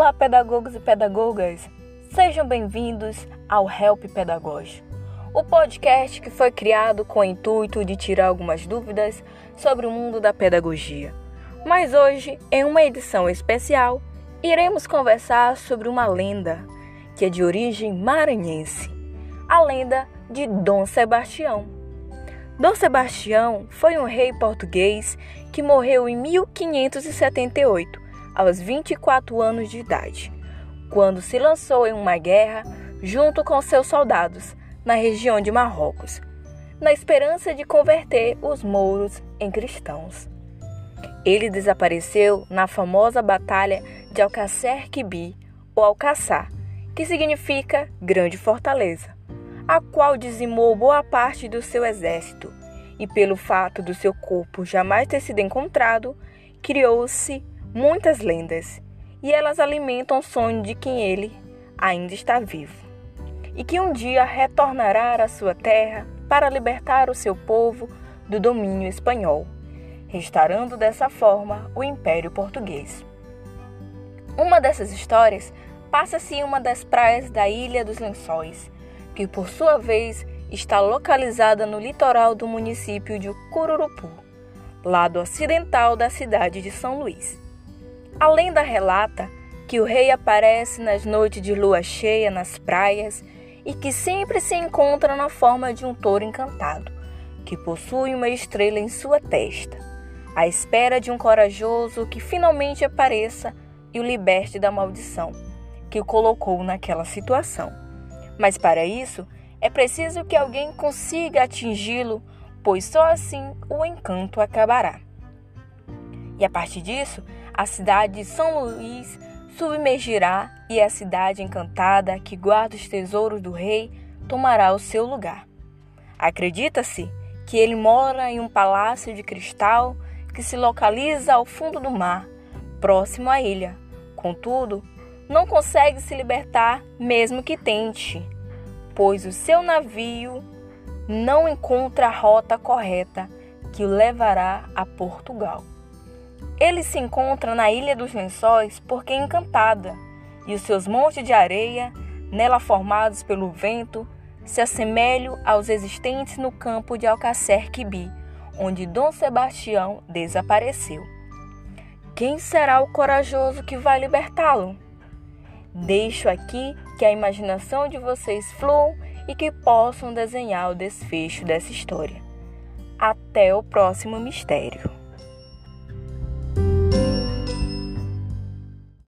Olá, pedagogos e pedagogas! Sejam bem-vindos ao Help Pedagógico, o podcast que foi criado com o intuito de tirar algumas dúvidas sobre o mundo da pedagogia. Mas hoje, em uma edição especial, iremos conversar sobre uma lenda que é de origem maranhense, a lenda de Dom Sebastião. Dom Sebastião foi um rei português que morreu em 1578 aos 24 anos de idade, quando se lançou em uma guerra junto com seus soldados na região de Marrocos, na esperança de converter os mouros em cristãos. Ele desapareceu na famosa Batalha de Alcacer Quibi, ou Alcaçar, que significa grande fortaleza, a qual dizimou boa parte do seu exército, e pelo fato do seu corpo jamais ter sido encontrado, criou-se muitas lendas, e elas alimentam o sonho de quem ele ainda está vivo, e que um dia retornará à sua terra para libertar o seu povo do domínio espanhol, restaurando dessa forma o Império Português. Uma dessas histórias passa-se em uma das praias da Ilha dos Lençóis, que por sua vez está localizada no litoral do município de Cururupu, lado ocidental da cidade de São Luís. A lenda relata que o rei aparece nas noites de lua cheia nas praias e que sempre se encontra na forma de um touro encantado, que possui uma estrela em sua testa, à espera de um corajoso que finalmente apareça e o liberte da maldição que o colocou naquela situação. Mas para isso, é preciso que alguém consiga atingi-lo, pois só assim o encanto acabará. E a partir disso, a cidade de São Luís submergirá e a cidade encantada que guarda os tesouros do rei tomará o seu lugar. Acredita-se que ele mora em um palácio de cristal que se localiza ao fundo do mar, próximo à ilha. Contudo, não consegue se libertar mesmo que tente, pois o seu navio não encontra a rota correta que o levará a Portugal. Ele se encontra na Ilha dos Lençóis porque é encantada, e os seus montes de areia, nela formados pelo vento, se assemelham aos existentes no campo de Alcacer Quibi, onde Dom Sebastião desapareceu. Quem será o corajoso que vai libertá-lo? Deixo aqui que a imaginação de vocês fluam e que possam desenhar o desfecho dessa história. Até o próximo mistério.